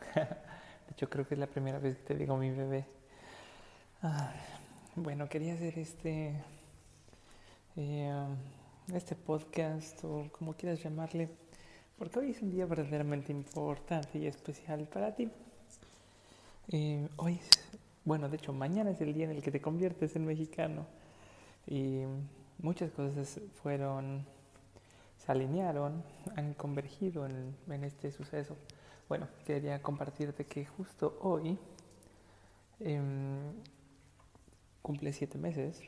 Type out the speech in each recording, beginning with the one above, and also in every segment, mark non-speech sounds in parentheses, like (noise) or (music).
(laughs) De hecho creo que es la primera vez que te digo mi bebé. bueno, quería hacer este, eh, este podcast o como quieras llamarle, porque hoy es un día verdaderamente importante y especial para ti. Eh, hoy es, bueno, de hecho mañana es el día en el que te conviertes en mexicano y muchas cosas fueron alinearon, han convergido en, este suceso. Bueno, quería compartirte que justo hoy em, cumple siete meses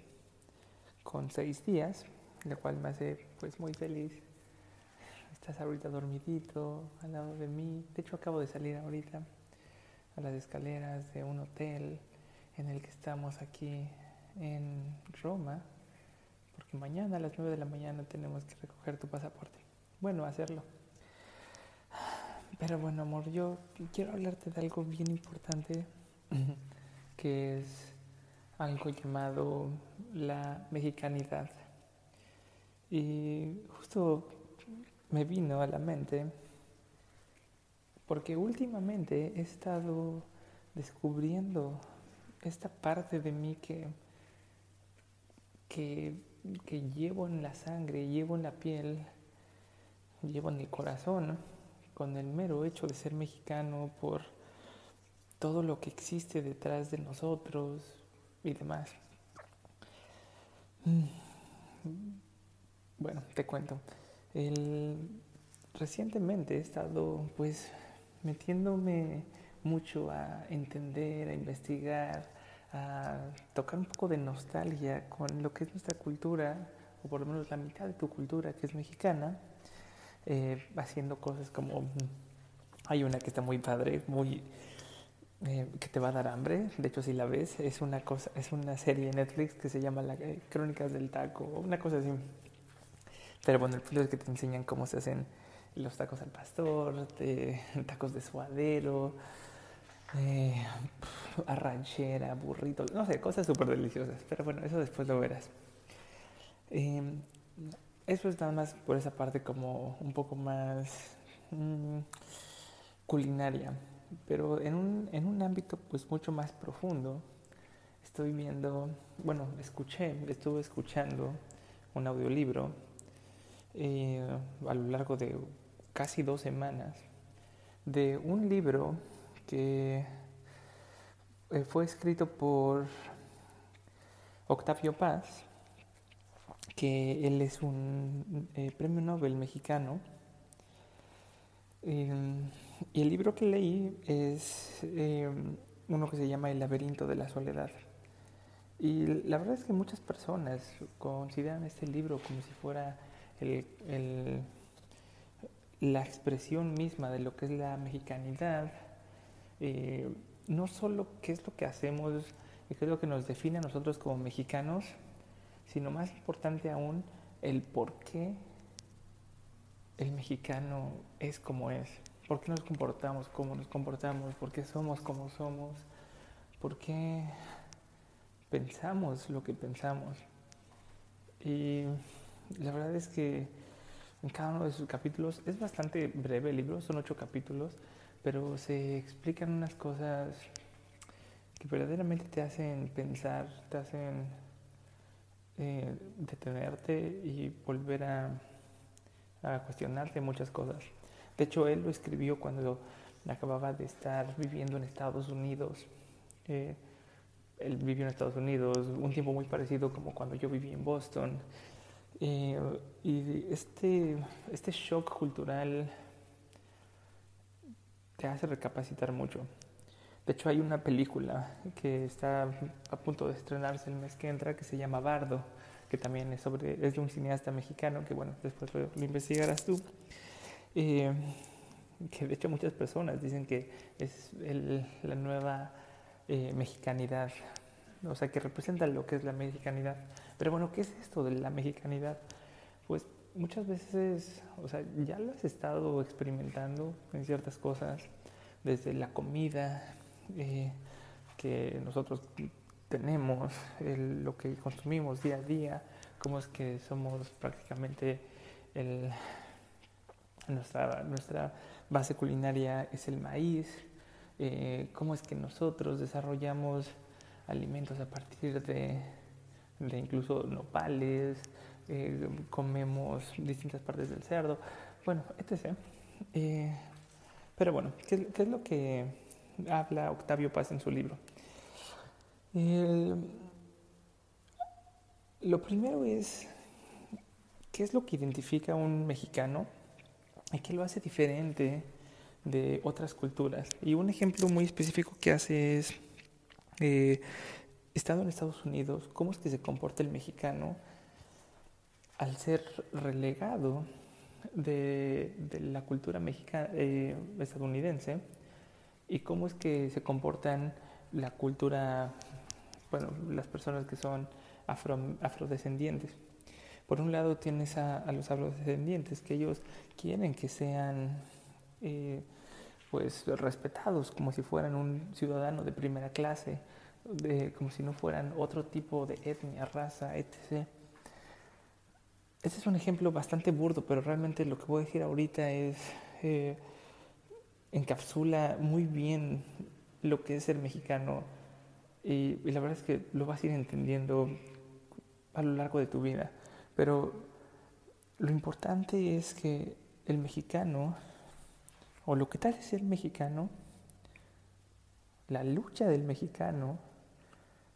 con seis días, lo cual me hace pues muy feliz. Estás ahorita dormidito al lado de mí. De hecho acabo de salir ahorita a las escaleras de un hotel en el que estamos aquí en Roma, porque mañana a las 9 de la mañana tenemos que recoger tu pasaporte. Bueno, hacerlo. Pero bueno, amor, yo quiero hablarte de algo bien importante, que es algo llamado la mexicanidad. Y justo me vino a la mente porque últimamente he estado descubriendo esta parte de mí que, que que llevo en la sangre, llevo en la piel, llevo en el corazón, con el mero hecho de ser mexicano, por todo lo que existe detrás de nosotros y demás. Mm. Bueno, te cuento. recientemente he estado pues metiéndome mucho a entender, a investigar, a tocar un poco de nostalgia con lo que es nuestra cultura, o por lo menos la mitad de tu cultura que es mexicana, eh, haciendo cosas como, hay una que está muy padre, muy... Eh, que te va a dar hambre, de hecho si la ves, es una cosa, es una serie Netflix que se llama la, eh, Crónicas del Taco, una cosa así. Pero bueno, el punto es que te enseñan cómo se hacen los tacos al pastor, (laughs) tacos de suadero, eh, arranchera, burrito, no sé, cosas súper deliciosas. Pero bueno, eso después lo verás. Eso es nada más por esa parte como un poco más mm, culinaria. Pero en un, en un ámbito pues mucho más profundo, estoy viendo, bueno, escuché, estuve escuchando un audiolibro eh, a lo largo de casi dos semanas de un libro que eh, fue escrito por Octavio Paz, que él es un eh, premio Nobel mexicano. Em, y el libro que leí es em, uno que se llama El laberinto de la soledad. Y la verdad es que muchas personas consideran este libro como si fuera la expresión misma de lo que es la mexicanidad, eh, no solo qué es lo que hacemos y qué es lo que nos define a nosotros como mexicanos, sino más importante aún, el por qué el mexicano es como es, por qué nos comportamos como nos comportamos, por qué somos como somos, por qué pensamos lo que pensamos. Y la verdad es que en cada uno de sus capítulos es bastante breve el libro, son ocho capítulos, pero se explican unas cosas que verdaderamente te hacen pensar, te hacen eh, detenerte y volver a, cuestionarte muchas cosas. De hecho, él lo escribió cuando acababa de estar viviendo en Estados Unidos. Eh, él vivió en Estados Unidos un tiempo muy parecido como cuando yo viví en Boston. Eh, y este, este shock cultural te hace recapacitar mucho. De hecho, hay una película que está a punto de estrenarse el mes que entra que se llama Bardo, que también es, sobre, es de un cineasta mexicano, que bueno, después lo, investigarás tú. Eh, que de hecho muchas personas dicen que es la nueva eh, mexicanidad, o sea, que representa lo que es la mexicanidad. Pero bueno, ¿qué es esto de la mexicanidad? Pues muchas veces, o sea, ya lo has estado experimentando en ciertas cosas, desde la comida eh, que nosotros tenemos, lo que consumimos día a día, cómo es que somos prácticamente el, Nuestra, nuestra base culinaria es el maíz, eh, cómo es que nosotros desarrollamos alimentos a partir de, incluso nopales, eh, comemos distintas partes del cerdo, bueno, etc. Eh, pero bueno, ¿qué, ¿qué, es lo que habla Octavio Paz en su libro? lo primero es, ¿qué es lo que identifica a un mexicano y qué lo hace diferente de otras culturas? Y un ejemplo muy específico que hace es, eh, estando en Estados Unidos, ¿cómo es que se comporta el mexicano al ser relegado de, la cultura mexicana, eh, estadounidense y cómo es que se comportan la cultura, bueno, las personas que son afro, afrodescendientes. Por un lado tienes a, los afrodescendientes que ellos quieren que sean eh, pues respetados como si fueran un ciudadano de primera clase, de, como si no fueran otro tipo de etnia, raza, etc. Ese es un ejemplo bastante burdo, pero realmente lo que voy a decir ahorita es eh, encapsula muy bien lo que es ser mexicano y, la verdad es que lo vas a ir entendiendo a lo largo de tu vida. Pero lo importante es que el mexicano, o lo que tal es ser mexicano, la lucha del mexicano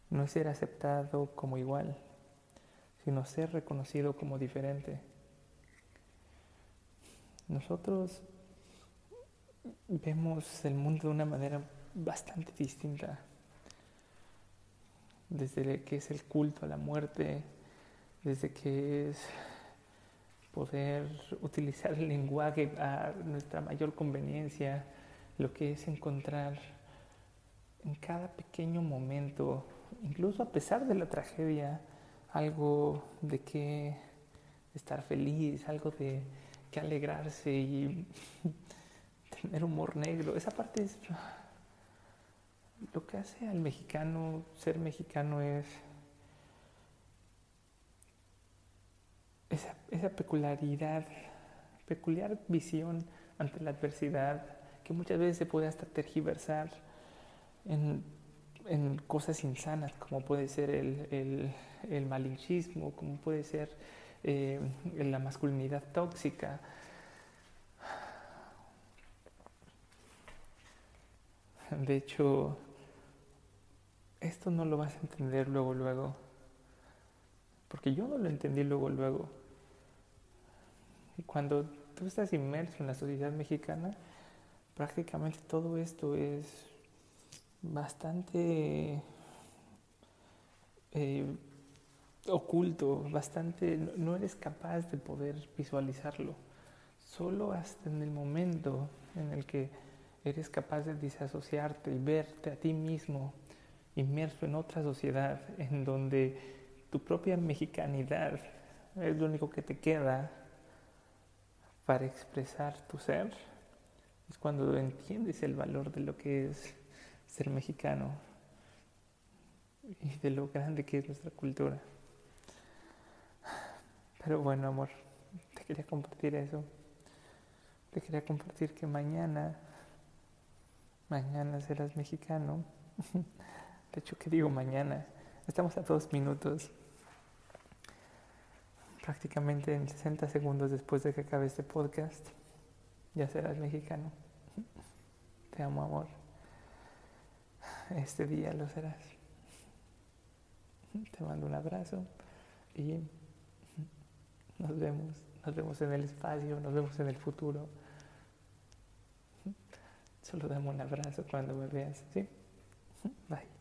no es ser aceptado como igual sino ser reconocido como diferente. Nosotros vemos el mundo de una manera bastante distinta, desde que es el culto a la muerte, desde que es poder utilizar el lenguaje a nuestra mayor conveniencia, lo que es encontrar en cada pequeño momento, incluso a pesar de la tragedia, algo de que estar feliz, algo de que alegrarse y (laughs) tener humor negro. Esa parte es lo que hace al mexicano, ser mexicano es esa, esa peculiaridad, peculiar visión ante la adversidad que muchas veces se puede hasta tergiversar en en cosas insanas, como puede ser el, el, malinchismo, como puede ser eh, la masculinidad tóxica. De hecho, esto no lo vas a entender luego, luego. Porque yo no lo entendí luego, luego. Y cuando tú estás inmerso en la sociedad mexicana, prácticamente todo esto es bastante eh, oculto, bastante, no eres capaz de poder visualizarlo. Solo hasta en el momento en el que eres capaz de disasociarte y verte a ti mismo inmerso en otra sociedad en donde tu propia mexicanidad es lo único que te queda para expresar tu ser, es cuando entiendes el valor de lo que es ser mexicano y de lo grande que es nuestra cultura. Pero bueno, amor, te quería compartir eso. Te quería compartir que mañana, mañana serás mexicano. (laughs) De hecho, ¿qué digo mañana? Estamos a dos minutos. Prácticamente en 60 segundos después de que acabe este podcast, ya serás mexicano. (laughs) Te amo, amor este día lo serás. Te mando un abrazo y nos vemos, nos vemos en el espacio, nos vemos en el futuro. Solo dame un abrazo cuando me veas, ¿sí? Bye.